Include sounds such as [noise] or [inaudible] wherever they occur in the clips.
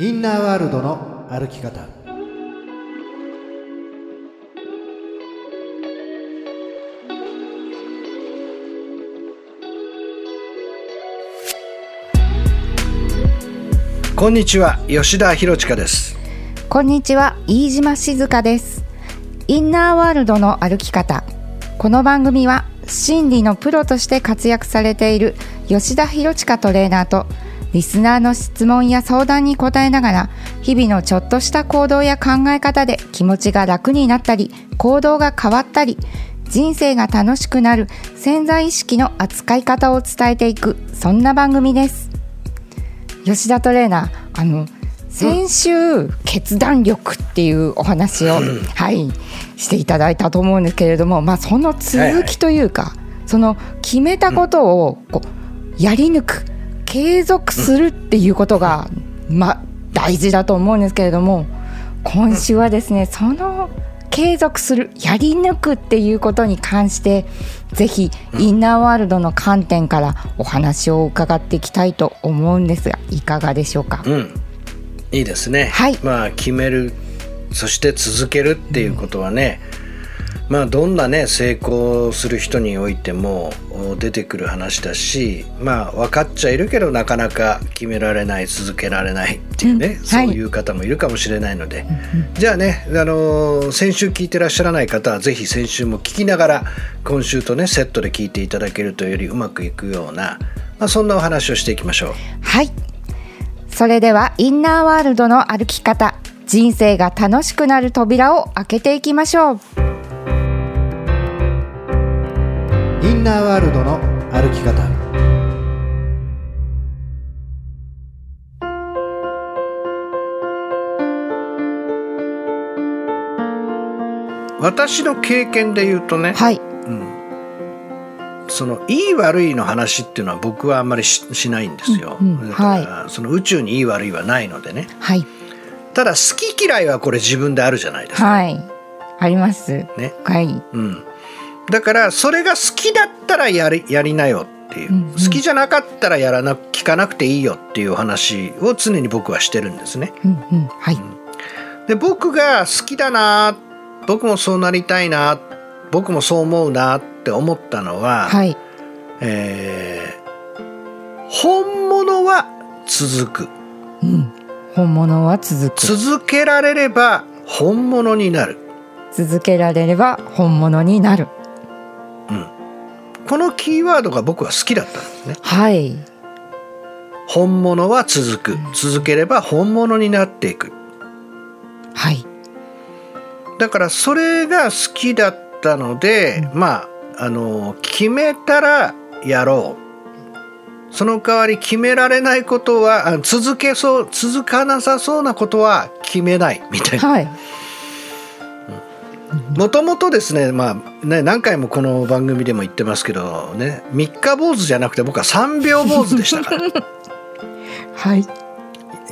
インナーワールドの歩き方。こんにちは吉田博親です。こんにちは飯島静香です。インナーワールドの歩き方。この番組は心理のプロとして活躍されている吉田博親トレーナーとリスナーの質問や相談に答えながら日々のちょっとした行動や考え方で気持ちが楽になったり行動が変わったり人生が楽しくなる潜在意識の扱い方を伝えていくそんな番組です。吉田トレーナーあの先週、決断力っていうお話を、はいしていただいたと思うんですけれども、まあ、その続きというか、はいはい、その決めたことをこうやり抜く継続するっていうことが、まあ、大事だと思うんですけれども今週はですねその継続するやり抜くっていうことに関してぜひインナーワールドの観点からお話を伺っていきたいと思うんですがいかがでしょうか？うん。いいですね、はい、まあ決めるそして続けるっていうことはね、うん、まあどんなね成功する人においても出てくる話だしまあ分かっちゃいるけどなかなか決められない続けられないっていうね、うん、そういう方もいるかもしれないので、はい、じゃあね、あの先週聞いてらっしゃらない方は是非先週も聞きながら今週とねセットで聞いていただけるとよりうまくいくような、まあ、そんなお話をしていきましょう。はい。それではインナーワールドの歩き方人生が楽しくなる扉を開けていきましょうインナーワールドの歩き方私の経験で言うとね、はい、そのいい悪いの話っていうのは僕はあんまりしないんですよ。うんうん、はい、その宇宙にいい悪いはないのでね。はい。ただ好き嫌いはこれ自分であるじゃないですか。はい。あります。ね。はい。うん。だからそれが好きだったらやりやりなよっていう、うんうん、好きじゃなかったらやらな聞かなくていいよっていう話を常に僕はしてるんですね。うんうん、はい。で僕が好きだな僕もそうなりたいな僕もそう思うなって思ったのは、はい。えー、本物は続く、うん、本物は続く。続けられれば本物になる。続けられれば本物になる、うん、このキーワードが僕は好きだったんですね。はい。本物は続く、続ければ本物になっていく。はい。だからそれが好きだったので、うん、まああの決めたらやろう。その代わり決められないことは続けそう続かなさそうなことは決めない。みたいな。はいもともとですね,、まあね、何回もこの番組でも言ってますけどね三日坊主じゃなくて僕は3秒坊主でしたから。[laughs] はい。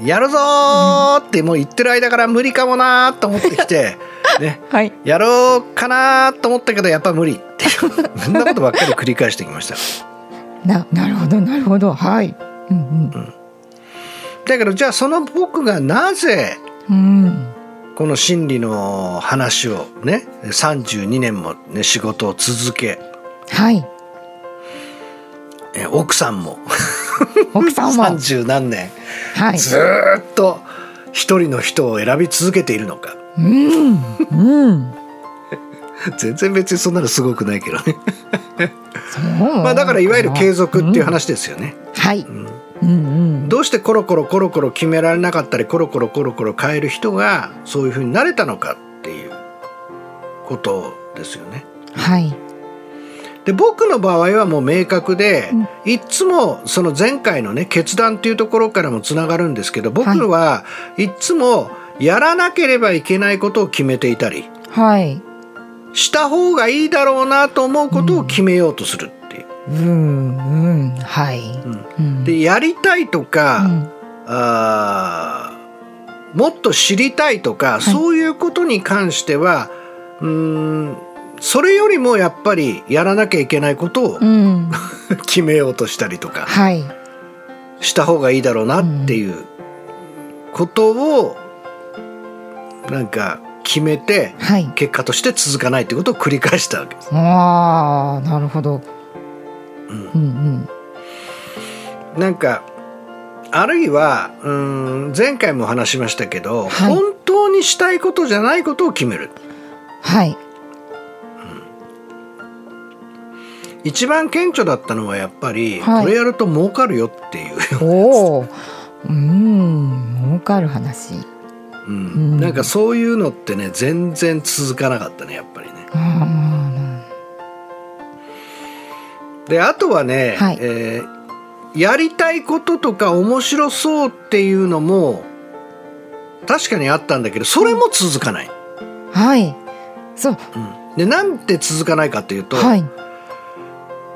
やるぞってもう言ってる間から無理かもなと思ってきて [laughs] ね、はい、やろうかなと思ったけどやっぱ無理。っていうそんなことばっかり繰り返してきました。[laughs] ななるほどなるほど。はい。うんうん。うん、だけどじゃあその僕がなぜ、うん、この心理の話をね32年も、ね、仕事を続け、はい、え奥さんも。奥さんも。[laughs] 30何年、はい、ずっと一人の人を選び続けているのか。うん。うん。[laughs] 全然別にそんなのすごくないけどね。まあだからいわゆる継続っていう話ですよね。うん、はい、うんうんうん、どうしてコロコロコロコロ決められなかったりコロコロコロコロ変える人がそういうふうになれたのかっていうことですよね。はい。で僕の場合はもう明確で、うん、いつもその前回のね決断っていうところからもつながるんですけど僕はいつもやらなければいけないことを決めていたり、はい、した方がいいだろうなと思うことを決めようとする。っていう。うん、うん、はい。うん、でやりたいとか、うん、あもっと知りたいとか、はい、そういうことに関してはうんそれよりもやっぱりやらなきゃいけないことを、うん、[laughs] 決めようとしたりとか、はい、した方がいいだろうなっていうことをなんか決めて、はい、結果として続かないってことを繰り返したわけです。ああなるほど。うん、うん。うんなんかあるいはうん前回も話しましたけど、はい、本当にしたいことじゃないことを決める。はい、一番顕著だったのはやっぱり、はい、これやると儲かるよっていうおおうん儲かる話、うん、うん、なんかそういうのってね全然続かなかったねやっぱりね。であとはね、はい、えー、やりたいこととか面白そうっていうのも確かにあったんだけどそれも続かない。はい。そう、うん、でなんで続かないかっていうと、はい、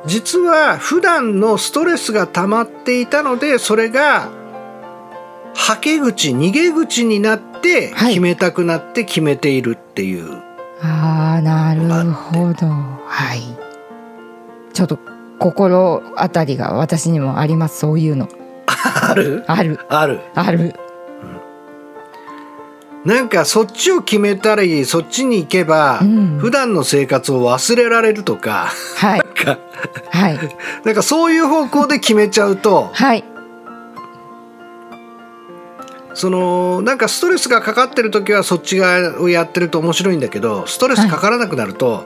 実は普段のストレスが溜まっていたのでそれがはけ口逃げ口になって決めたくなって決めているっていう、はい、ああなるほど。はい。ちょっと心当たりが私にもありますそういうの。ある？ある。ある。ある。なんかそっちを決めたりそっちに行けば、うん、普段の生活を忘れられるとか、はい、なんか、はい、[laughs] なんかそういう方向で決めちゃうと、はい、そのなんかストレスがかかってる時はそっち側をやってると面白いんだけどストレスかからなくなると、はい、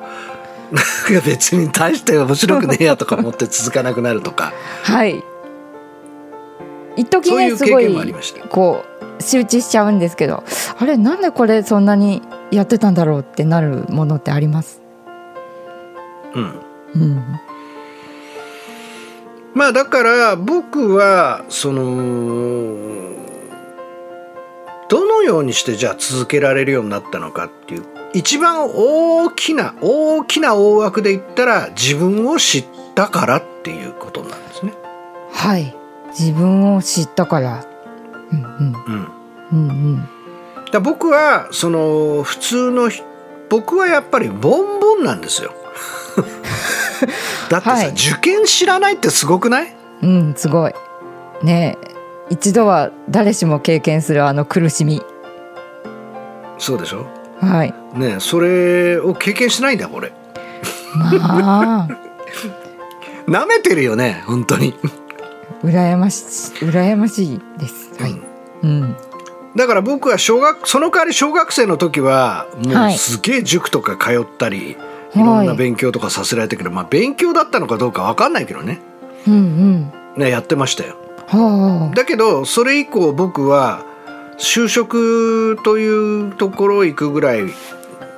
別に大して面白くねえやとか思って続かなくなるとか。はい。一時ねすごいこう周知しちゃうんですけどあれなんでこれそんなにやってたんだろうってなるものってあります？うん、うん、まあだから僕はそのどのようにしてじゃあ続けられるようになったのかっていう一番大きな大きな大枠で言ったら自分を知ったからっていうことなんですね。はい。自分を知ったから。うんうん。うん。うんうん。だ僕はその普通の僕はやっぱりボンボンなんですよ。[laughs] だってさ、はい、受験知らないってすごくない？うんすごい。ね一度は誰しも経験するあの苦しみ。そうでしょ？はいねそれを経験しないんだこれまあ [laughs] なめてるよね本当に羨まし羨ましいです。はい。うん。だから僕は小学その代わり小学生の時はもうすげえ塾とか通ったり、はい、いろんな勉強とかさせられたけど、まあ勉強だったのかどうかわかんないけどね。うんうん。ねやってましたよ。はあ、だけどそれ以降僕は就職というところ行くぐらい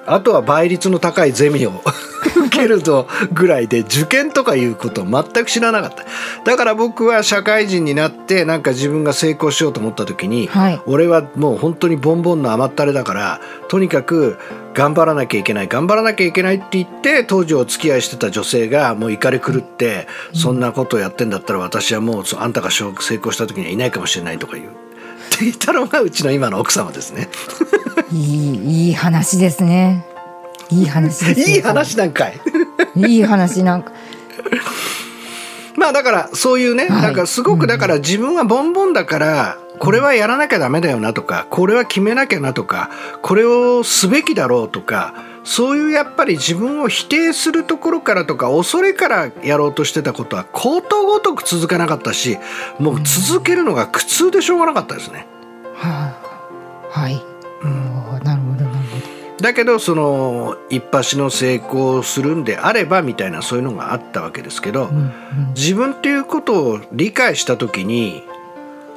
あとは倍率の高いゼミを [laughs] 受けるとぐらいで受験とかいうことを全く知らなかった。だから僕は社会人になってなんか自分が成功しようと思った時に、はい、俺はもう本当にボンボンの甘ったれだからとにかく頑張らなきゃいけない頑張らなきゃいけないって言って当時お付き合いしてた女性がもう怒り狂って、うん、そんなことをやってんだったら私はもうあんたが成功した時にはいないかもしれないとか言うって言ったのがうちの今の奥様ですね。いいいい話ですね。いい話です [laughs] いい話なんかい。いい話なんか。[laughs] まあだからそういうね、はい、なんかすごくだから自分はボンボンだからこれはやらなきゃダメだよなとかこれは決めなきゃなとかこれをすべきだろうとかそういうやっぱり自分を否定するところからとか恐れからやろうとしてたことはことごとく続かなかったしもう続けるのが苦痛でしょうがなかったですね。はあ、はい、うん、なるほどなるほど。だけどその一発の成功するんであればみたいなそういうのがあったわけですけど、うんうん、自分っていうことを理解した時に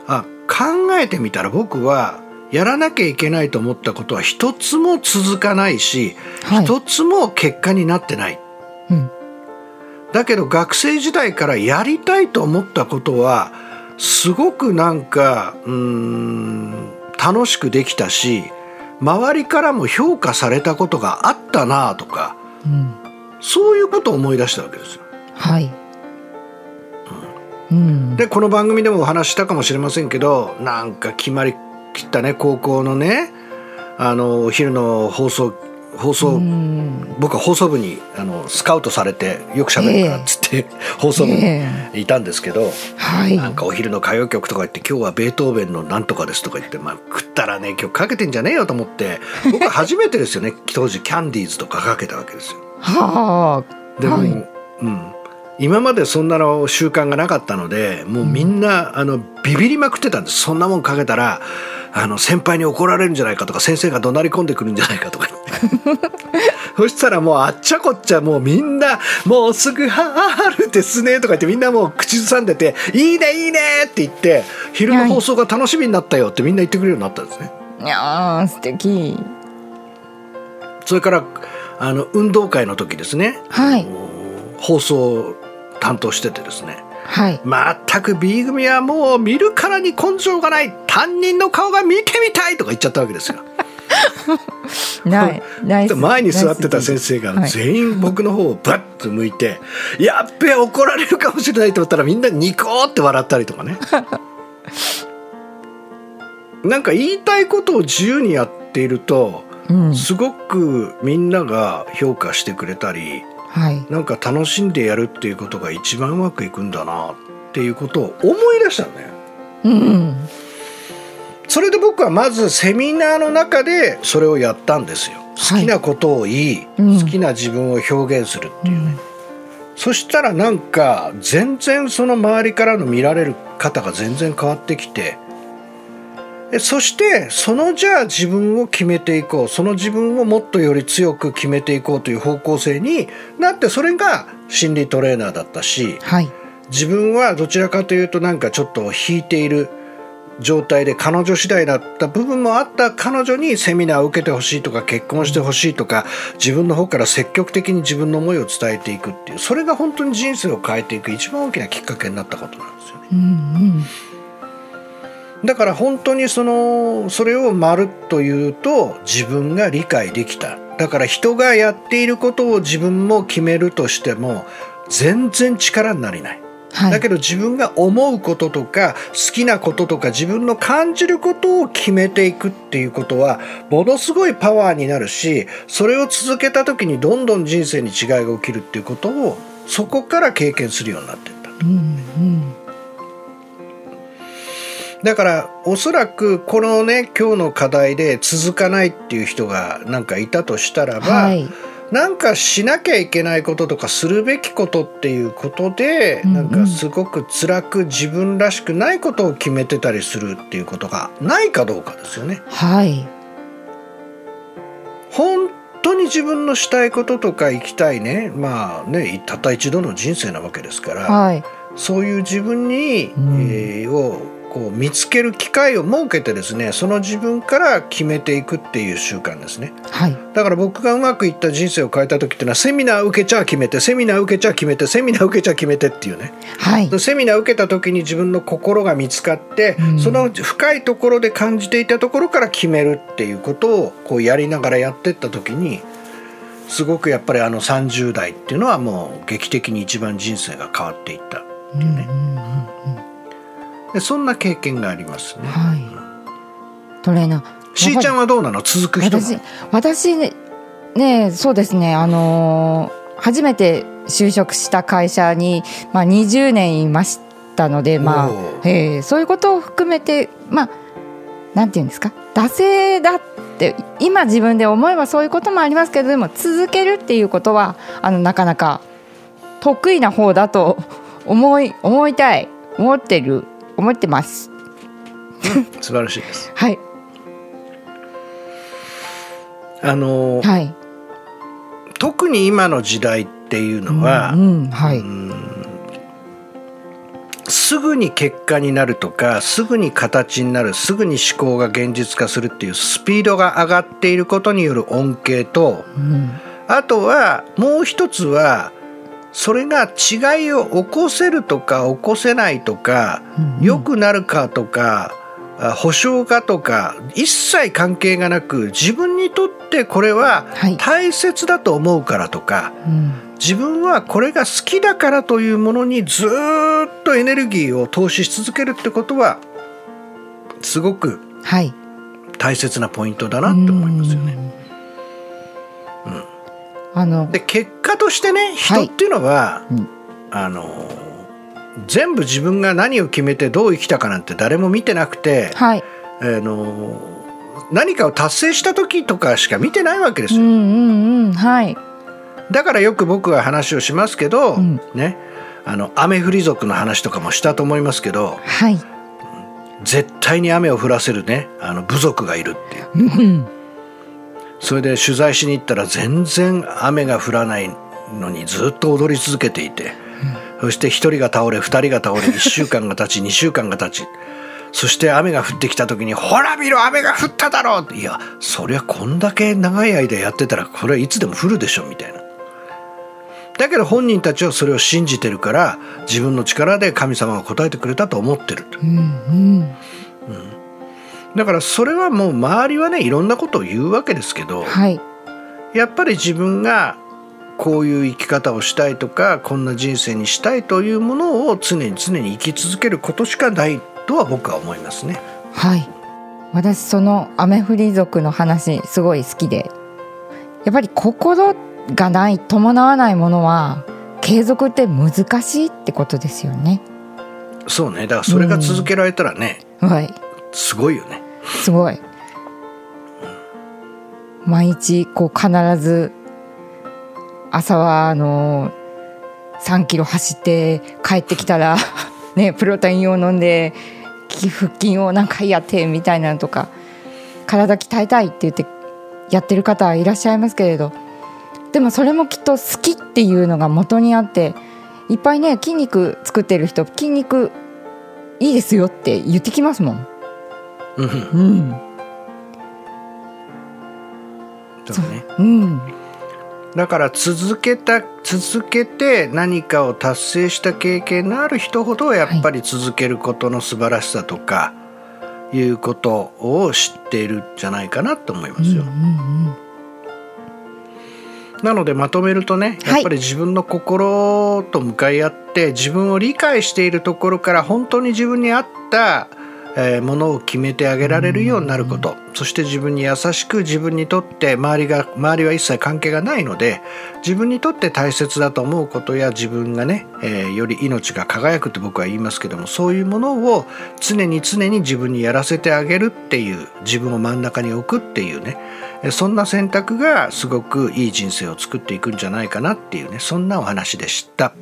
あ考えてみたら僕はやらなきゃいけないと思ったことは一つも続かないし、はい、一つも結果になってない。うん、だけど学生時代からやりたいと思ったことはすごくなんかうん楽しくできたし周りからも評価されたことがあったなとか、うん、そういうことを思い出したわけですよ。はい、うん、でこの番組でもお話したかもしれませんけどなんか決まりきったね高校のねあのお昼の放送放送僕は放送部にあのスカウトされてよくしゃべるからっつって、えー、放送部にいたんですけど、はい、なんかお昼の歌謡曲とか言って今日はベートーベンのなんとかですとか言って、まあ、食ったらね曲かけてんじゃねえよと思って [laughs] 僕は初めてですよね当時キャンディーズとかかけたわけですよ。はあ、でも、はい、うん。今までそんなの習慣がなかったのでもうみんな、うん、あのビビりまくってたんです。そんなもんかけたらあの先輩に怒られるんじゃないかとか先生が怒鳴り込んでくるんじゃないかとか。[laughs] そしたらもうあっちゃこっちゃもうみんなもうすぐ春ですねとか言ってみんなもう口ずさんでていいねいいねって言って昼の放送が楽しみになったよってみんな言ってくれるようになったんですね。いや素敵。それからあの運動会の時ですね、はい、放送担当しててですねはい、全く B 組はもう見るからに根性がない担任の顔が見てみたいとか言っちゃったわけですよ。[laughs] ない前に座ってた先生が全員僕の方をバッと向いて「やっべ怒られるかもしれない」と思ったらみんなニコって笑ったりとかね。[laughs] なんか言いたいことを自由にやっていると、うん、すごくみんなが評価してくれたりはい、なんか楽しんでやるっていうことが一番うまくいくんだなっていうことを思い出したね。うん、それで僕はまずセミナーの中でそれをやったんですよ。好きなことを言い、はい、好きな自分を表現するっていうね。うん、そしたらなんか全然その周りからの見られる方が全然変わってきてそしてそのじゃあ自分を決めていこう。その自分をもっとより強く決めていこうという方向性になってそれが心理トレーナーだったし、はい、自分はどちらかというとなんかちょっと引いている状態で彼女次第だった部分もあった。彼女にセミナーを受けてほしいとか結婚してほしいとか自分の方から積極的に自分の思いを伝えていくっていう。それが本当に人生を変えていく一番大きなきっかけになったことなんですよね。うんうんだから本当にそのそれをまるっと言うと自分が理解できた。だから人がやっていることを自分も決めるとしても全然力になれない、はい、だけど自分が思うこととか好きなこととか自分の感じることを決めていくっていうことはものすごいパワーになるしそれを続けた時にどんどん人生に違いが起きるっていうことをそこから経験するようになっていった。と。うんうんだからおそらくこのね今日の課題で続かないっていう人がなんかいたとしたらば、はい、なんかしなきゃいけないこととかするべきことっていうことで、うんうん、なんかすごく辛く自分らしくないことを決めてたりするっていうことがないかどうかですよね。はい。本当に自分のしたいこととか行きたいね。まあねたった一度の人生なわけですから、はい、そういう自分に、うん、えー、をこう見つける機会を設けてですねその自分から決めていくっていう習慣ですね、はい、だから僕がうまくいった人生を変えた時っていうのはセミナー受けちゃ決めてセミナー受けちゃ決めてセミナー受けちゃ決めてっていうね、はい、セミナー受けた時に自分の心が見つかって、うん、その深いところで感じていたところから決めるっていうことをこうやりながらやってった時にすごくやっぱりあの30代っていうのはもう劇的に一番人生が変わっていったっていうね。うんうんうんでそんな経験がありますね。はい、トレーナー。しーちゃんはどうなの？続く人私私ねねそうですね。あのー、初めて就職した会社に、まあ、20年いましたので、まあえー、そういうことを含めてまあなんていうんですか？惰性だって今自分で思えばそういうこともありますけどでも続けるっていうことはあのなかなか得意な方だと思い思いたい。思ってる思ってます。素晴らしいです。[laughs] はい。あの、はい、特に今の時代っていうのは、うんうん、はい、すぐに結果になるとかすぐに形になるすぐに思考が現実化するっていうスピードが上がっていることによる恩恵と、うん、あとはもう一つはそれが違いを起こせるとか起こせないとか良、うん、くなるかとか保証かとか一切関係がなく自分にとってこれは大切だと思うからとか、自分はこれが好きだからというものにずっとエネルギーを投資し続けるってことはすごく大切なポイントだなって思いますよね。あので結果としてね人っていうのは、はいうん、あの全部自分が何を決めてどう生きたかなんて誰も見てなくて、はい、あの何かを達成した時とかしか見てないわけですよ。うんうんうんはい、だからよく僕は話をしますけど、うん、ねあの雨降り族の話とかもしたと思いますけど、はい、絶対に雨を降らせるねあの部族がいるっていう。うんそれで取材しに行ったら全然雨が降らないのにずっと踊り続けていて、うん、そして1人が倒れ2人が倒れ1週間が経ち [laughs] 2週間が経ちそして雨が降ってきた時に「ほら見ろ雨が降っただろ!」いやそりゃこんだけ長い間やってたらこれはいつでも降るでしょみたいな。だけど本人たちはそれを信じてるから自分の力で神様が答えてくれたと思ってると。うんうんうんだからそれはもう周りはねいろんなことを言うわけですけど、はい、やっぱり自分がこういう生き方をしたいとかこんな人生にしたいというものを常に常に生き続けることしかないとは僕は思いますね。はい。私その雨降り族の話すごい好きで。やっぱり心がない伴わないものは継続って難しいってことですよね。そうね。だからそれが続けられたらね、うん、はいすごいよね。すごい。毎日こう必ず朝はあの3キロ走って帰ってきたら [laughs] ねプロテインを飲んで腹筋を何回やってみたいなのとか体鍛えたいって言ってやってる方はいらっしゃいますけれど。でもそれもきっと好きっていうのが元にあっていっぱいね筋肉作ってる人筋肉いいですよって言ってきますもん。うん、そうね、うん、だから続けた続けて何かを達成した経験のある人ほどやっぱり続けることの素晴らしさとか、いうことを知っているんじゃないかなと思いますよ。うんうんうん。なのでまとめるとねやっぱり自分の心と向かい合って自分を理解しているところから本当に自分に合ったえー、ものを決めてあげられるようになること。そして自分に優しく自分にとって周りが周りは一切関係がないので自分にとって大切だと思うことや自分がね、えー、より命が輝くって僕は言いますけどもそういうものを常に常に自分にやらせてあげるっていう自分を真ん中に置くっていうねそんな選択がすごくいい人生を作っていくんじゃないかなっていうねそんなお話でした。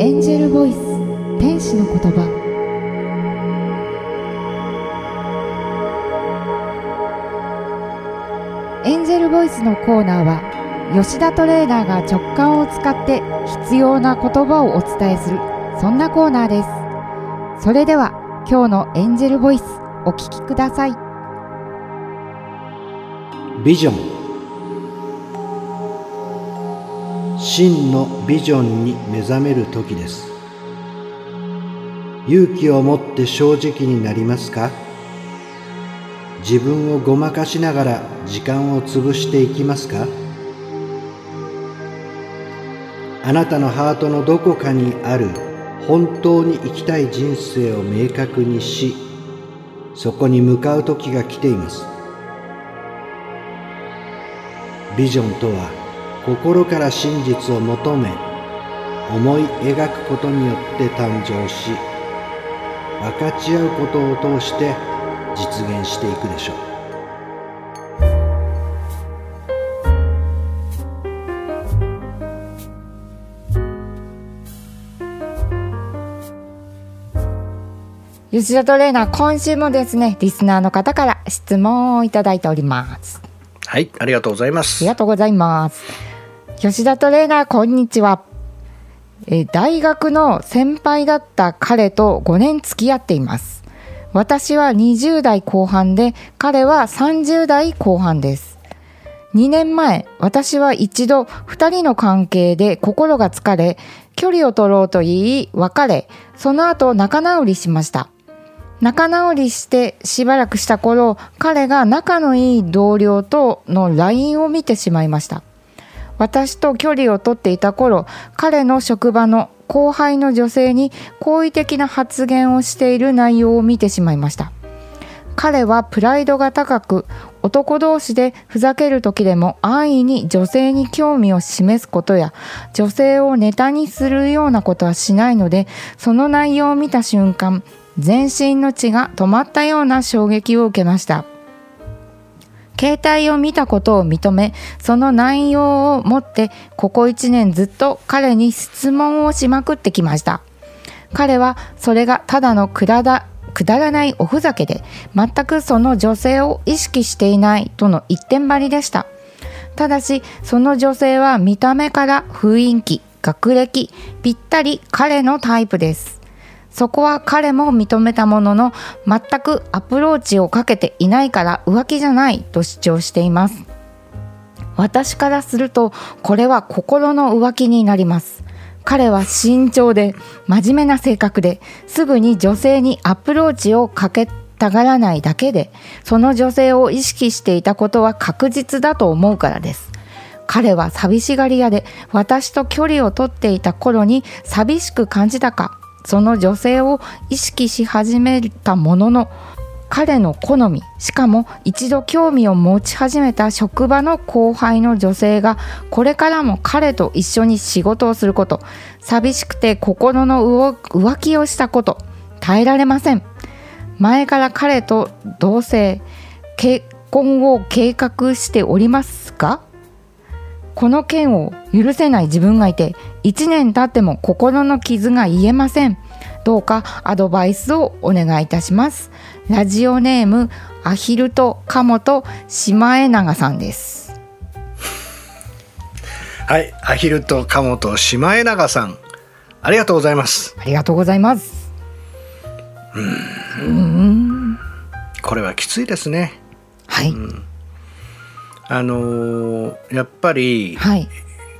エンジェルボイス天使の言葉。エンジェルボイスのコーナーは吉田トレーナーが直感を使って必要な言葉をお伝えするそんなコーナーです。それでは今日のエンジェルボイスお聞きください。ビジョン。真のビジョンに目覚める時です。勇気を持って正直になりますか？自分をごまかしながら時間を潰していきますか？あなたのハートのどこかにある本当に生きたい人生を明確にしそこに向かう時が来ています。ビジョンとは心から真実を求め思い描くことによって誕生し分かち合うことを通して実現していくでしょう。吉田トレーナー今週もですねリスナーの方から質問をいただいております。はいありがとうございます。ありがとうございます。吉田トレーナーこんにちは。え大学の先輩だった彼と5年付き合っています私は20代後半で彼は30代後半です。2年前私は一度2人の関係で心が疲れ距離を取ろうと言い別れその後仲直りしました。仲直りしてしばらくした頃彼が仲のいい同僚との LINE を見てしまいました。私と距離をとっていた頃彼の職場の後輩の女性に好意的な発言をしている内容を見てしまいました。彼はプライドが高く男同士でふざける時でも安易に女性に興味を示すことや女性をネタにするようなことはしないのでその内容を見た瞬間全身の血が止まったような衝撃を受けました。携帯を見たことを認めその内容をもってここ1年ずっと彼に質問をしまくってきました。彼はそれがただのくだだくだらないおふざけで全くその女性を意識していないとの一点張りでした。ただしその女性は見た目から雰囲気学歴ぴったり彼のタイプです。そこは彼も認めたものの全くアプローチをかけていないから浮気じゃないと主張しています。私からするとこれは心の浮気になります。彼は慎重で真面目な性格ですぐに女性にアプローチをかけたがらないだけでその女性を意識していたことは確実だと思うからです。彼は寂しがり屋で私と距離をとっていた頃に寂しく感じたかその女性を意識し始めたものの彼の好みしかも一度興味を持ち始めた職場の後輩の女性がこれからも彼と一緒に仕事をすること。寂しくて心の浮気をしたこと耐えられません。前から彼と同棲結婚を計画しておりますがこの件を許せない自分がいて1年経っても心の傷が癒えません。どうかアドバイスをお願いいたします。ラジオネームアヒルとカモとシマエナガさんです。はいアヒルとカモとシマエナガさん。ありがとうございます。ありがとうございます。うん。これはきついですね。はい、うん、あのー、やっぱり、はい、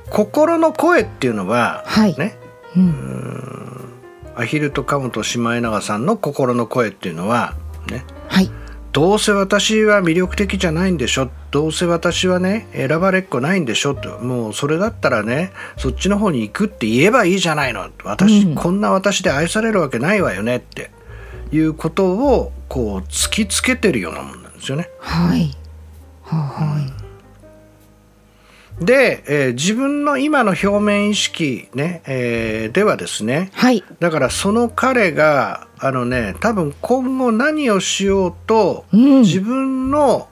心の声っていうのは、はい、ね、うん、アヒルとカモとシマエナガさんの心の声っていうのはね、はい、どうせ私は魅力的じゃないんでしょどうせ私はね選ばれっこないんでしょと。もうそれだったらねそっちの方に行くって言えばいいじゃないの。私、うん、こんな私で愛されるわけないわよねって。いうことをこう突きつけてるようなもんなんですよね。はい、はいで、えー、自分の今の表面意識ね、えー、ではですね、はい、だからその彼があのね多分今後何をしようと、うん、自分の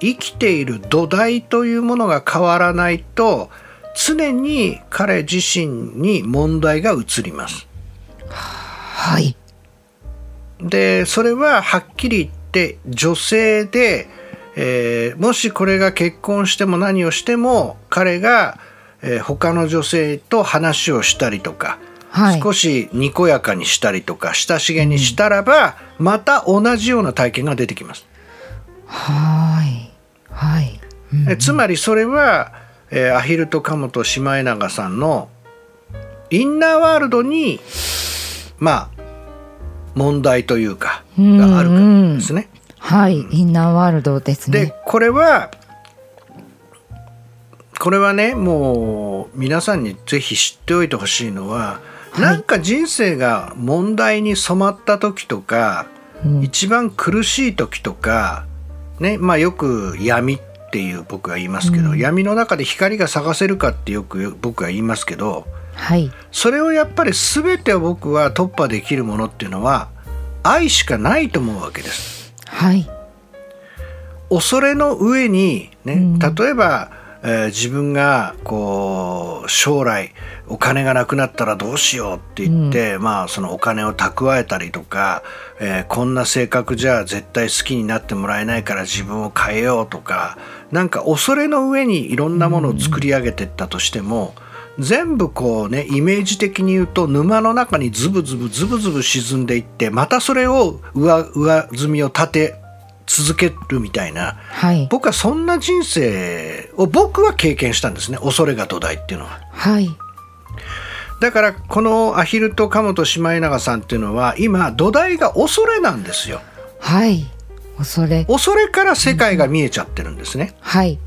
生きている土台というものが変わらないと常に彼自身に問題が移ります。はい。でそれははっきり言って女性でえー、もしこれが結婚しても何をしても彼が、えー、他の女性と話をしたりとか、はい、少しにこやかにしたりとか親しげにしたらば、うん、また同じような体験が出てきます。はい。はい、うん、えつまりそれは、えー、アヒルとカモとシマエナガさんのインナーワールドにまあ問題というかがあるからですね。はい、インナーワールドですね。でこれはこれはねもう皆さんにぜひ知っておいてほしいのは、はい、なんか人生が問題に染まった時とか、うん、一番苦しい時とかねまあよく闇っていう僕は言いますけど、うん、闇の中で光が探せるかってよく僕は言いますけど、はい、それをやっぱり全てを僕は突破できるものっていうのは愛しかないと思うわけです。はい、恐れの上にね、うん、例えば、えー、自分がこう将来お金がなくなったらどうしようって言って、うん、まあそのお金を蓄えたりとか、えー、こんな性格じゃ絶対好きになってもらえないから自分を変えようとかなんか恐れの上にいろんなものを作り上げていったとしても、うん、全部こうねイメージ的に言うと沼の中にズブズブズブズブ沈んでいってまたそれを上上積みを立て続けるみたいな、はい、僕はそんな人生を僕は経験したんですね恐れが土台っていうのは。はいだからこのアヒルとカモとシマエナガさんっていうのは今土台が恐れなんですよ。はい恐れ恐れから世界が見えちゃってるんですね。はい、うん、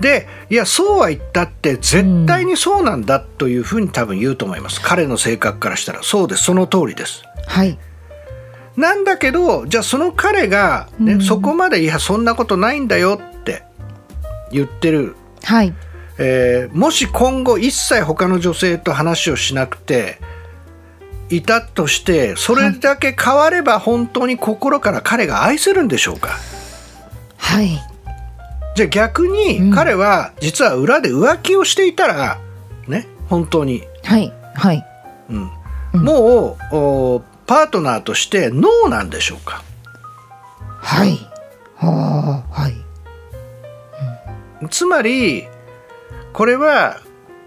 でいやそうは言ったって絶対にそうなんだというふうに多分言うと思います、彼の性格からしたら。そうです。その通りです。はい。なんだけどじゃあその彼がね、うん、そこまでいやそんなことないんだよって言ってる、はい。えー、もし今後一切他の女性と話をしなくていたとしてそれだけ変われば本当に心から彼が愛せるんでしょうか？はいじゃあ逆に彼は実は裏で浮気をしていたらね本当に。はいはい、うん、もうパートナーとしてノーなんでしょうか？はい。ははい、うん、つまりこれは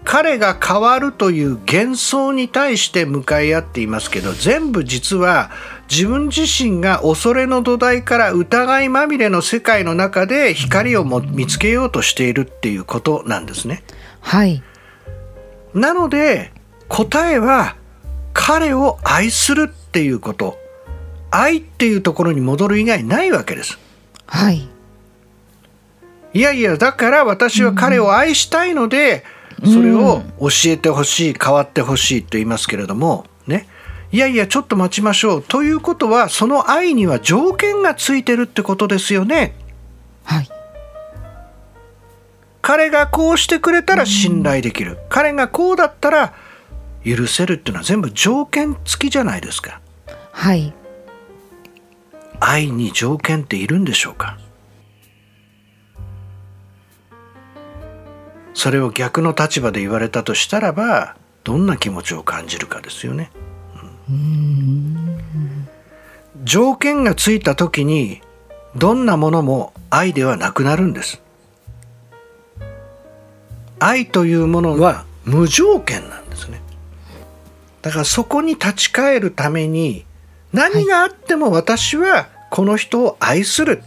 彼が変わるという幻想に対して向かい合っていますけど全部実は自分自身が恐れの土台から疑いまみれの世界の中で光をも見つけようとしているっていうことなんですね。はい。なので答えは彼を愛するっていうこと愛っていうところに戻る以外ないわけです。はい。いやいやだから私は彼を愛したいので、うんそれを教えてほしい変わってほしいと言いますけれどもねいやいやちょっと待ちましょうということはその愛には条件がついてるってことですよね。はい、彼がこうしてくれたら信頼できる、彼がこうだったら許せるっていうのは全部条件付きじゃないですか。はい愛に条件っているんでしょうかそれを逆の立場で言われたとしたらばどんな気持ちを感じるかですよね。条件がついた時にどんなものも愛ではなくなるんです。愛というものは無条件なんですね。だからそこに立ち返るために何があっても私はこの人を愛する。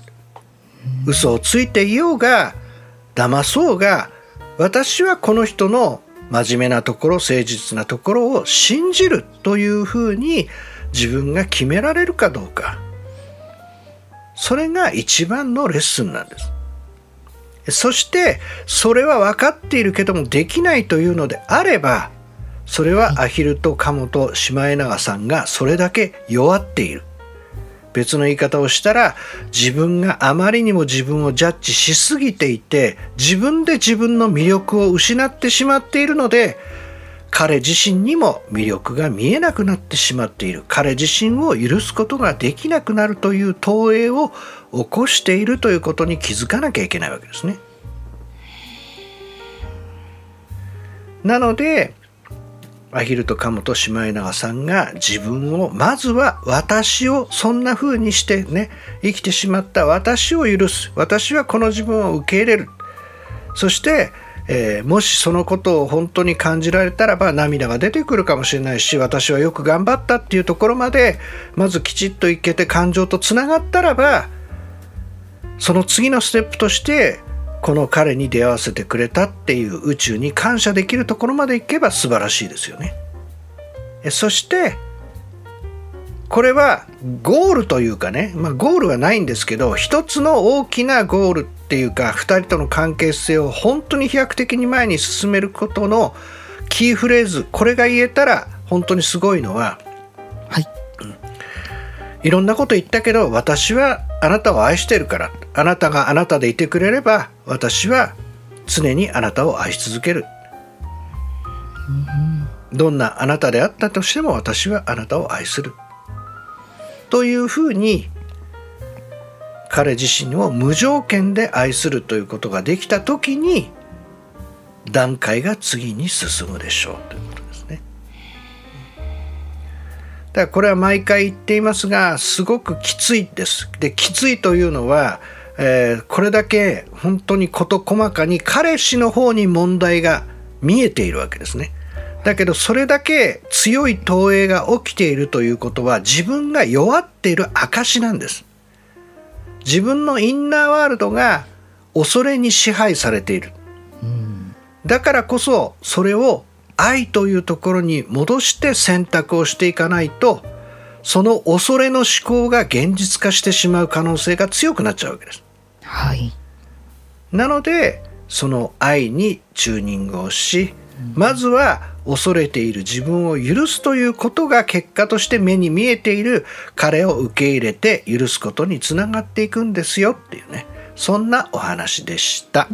嘘をついていようが騙そうが私はこの人の真面目なところ誠実なところを信じるというふうに自分が決められるかどうか。それが一番のレッスンなんです。そしてそれは分かっているけどもできないというのであればそれはアヒルとカモとシマエナガさんがそれだけ弱っている。別の言い方をしたら自分があまりにも自分をジャッジしすぎていて自分で自分の魅力を失ってしまっているので彼自身にも魅力が見えなくなってしまっている彼自身を許すことができなくなるという投影を起こしているということに気づかなきゃいけないわけですね。なのでアヒルとカモとシマエナガさんが自分をまずは私をそんな風にしてね生きてしまった。私を許す。私はこの自分を受け入れる。そして、えー、もしそのことを本当に感じられたらば涙が出てくるかもしれないし私はよく頑張ったっていうところまでまずきちっといけて感情とつながったらばその次のステップとしてこの彼に出会わせてくれたっていう宇宙に感謝できるところまでいけば素晴らしいですよね。そしてこれはゴールというかね、まあ、ゴールはないんですけど一つの大きなゴールっていうか2人との関係性を本当に飛躍的に前に進めることのキーフレーズこれが言えたら本当にすごいのは、はい、いろんなこと言ったけど私はあなたを愛してるから。あなたがあなたでいてくれれば私は常にあなたを愛し続ける、うん、どんなあなたであったとしても私はあなたを愛する。というふうに彼自身を無条件で愛するということができた時に段階が次に進むでしょう。というだからこれは毎回言っていますがすごくきついです。できついというのは、えー、これだけ本当に事細かに彼氏の方に問題が見えているわけですね。だけどそれだけ強い投影が起きているということは自分が弱っている証なんです。自分のインナーワールドが恐れに支配されている。だからこそそれを愛というところに戻して選択をしていかないとその恐れの思考が現実化してしまう可能性が強くなっちゃうわけです。はい、なのでその愛にチューニングをしまずは恐れている自分を許すということが結果として目に見えている彼を受け入れて許すことにつながっていくんですよっていうねそんなお話でした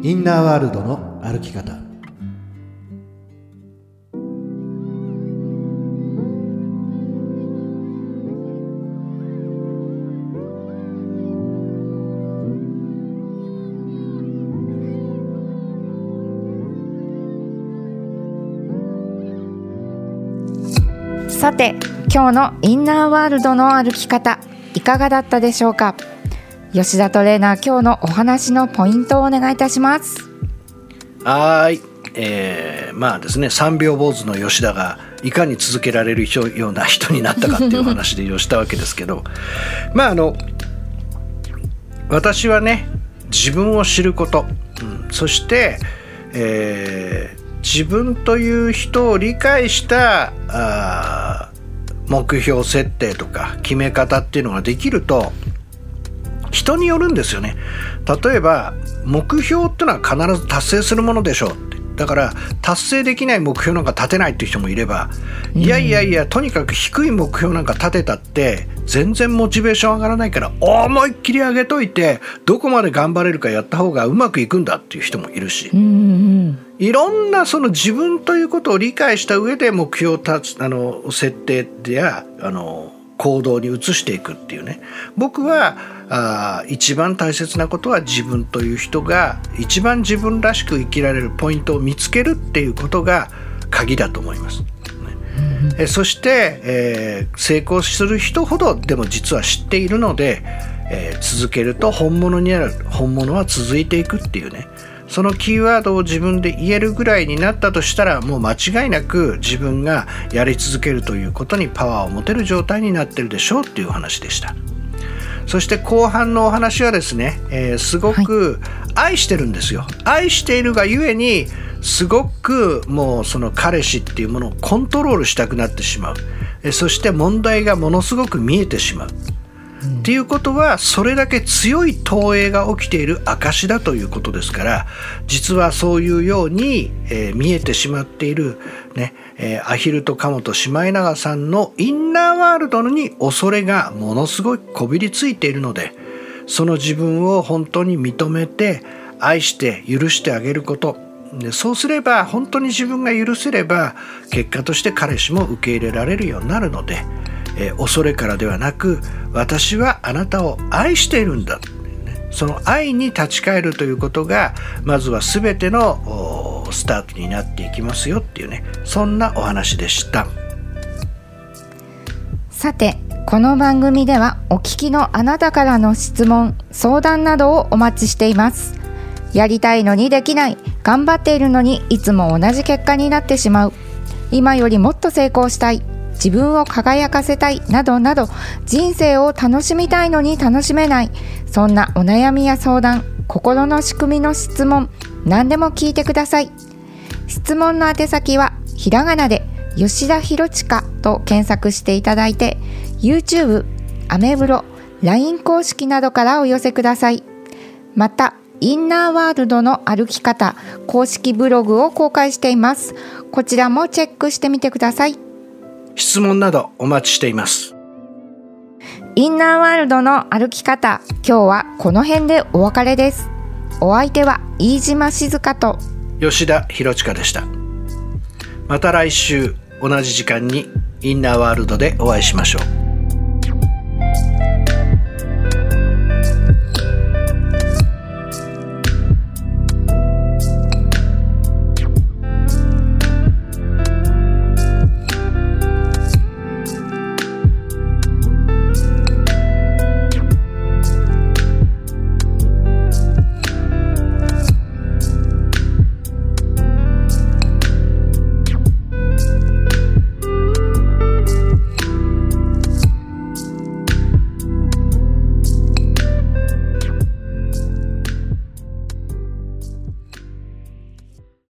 インナーワールドの歩き方。さて今日のインナーワールドの歩き方いかがだったでしょうか？吉田トレーナー今日のお話のポイントをお願いいたします。はい。えー、まあですね3秒坊主の吉田がいかに続けられるような人になったかっていう話でしたわけですけど [laughs] まああの私はね自分を知ること、うん、そして、えー、自分という人を理解したあ目標設定とか決め方っていうのができると人によるんですよね。例えば目標ってのは必ず達成するものでしょう。だから達成できない目標なんか立てないっていう人もいれば、いやいやいやとにかく低い目標なんか立てたって全然モチベーション上がらないから思いっきり上げといてどこまで頑張れるかやった方がうまくいくんだっていう人もいるし、いろんなその自分ということを理解した上で目標を立つあの設定やあの行動に移していくっていうね。僕はあ一番大切なことは自分という人が一番自分らしく生きられるポイントを見つけるっていうことが鍵だと思います。えそして、えー、成功する人ほどでも実は知っているので、えー、続けると本物になる本物は続いていくっていうね。そのキーワードを自分で言えるぐらいになったとしたらもう間違いなく自分がやり続けるということにパワーを持てる状態になってるでしょうっていう話でした。そして後半のお話はですね、えー、すごく愛してるんですよ、愛しているがゆえにすごくもうその彼氏っていうものをコントロールしたくなってしまう。そして問題がものすごく見えてしまう。っていうことはそれだけ強い投影が起きている証だということですから実はそういうように、えー、見えてしまっている、ねえー、アヒルとカモとシマエナガさんのインナーワールドに恐れがものすごいこびりついているのでその自分を本当に認めて愛して許してあげること。でそうすれば本当に自分が許せれば結果として彼氏も受け入れられるようになるのでえー、恐れからではなく私はあなたを愛しているんだ。その愛に立ち返るということがまずは全てのスタートになっていきますよっていうねそんなお話でした。さてこの番組ではお聞きのあなたからの質問相談などをお待ちしています。やりたいのにできない頑張っているのにいつも同じ結果になってしまう。今よりもっと成功したい。自分を輝かせたいなどなど人生を楽しみたいのに楽しめない。そんなお悩みや相談心の仕組みの質問何でも聞いてください。質問の宛先はひらがなで吉田博親と検索していただいて YouTube、アメブロ、LINE 公式などからお寄せください。またインナーワールドの歩き方公式ブログを公開しています。こちらもチェックしてみてください。質問などお待ちしています。インナーワールドの歩き方、今日はこの辺でお別れです。お相手は飯島静香と吉田博親でした。また来週同じ時間にインナーワールドでお会いしましょう。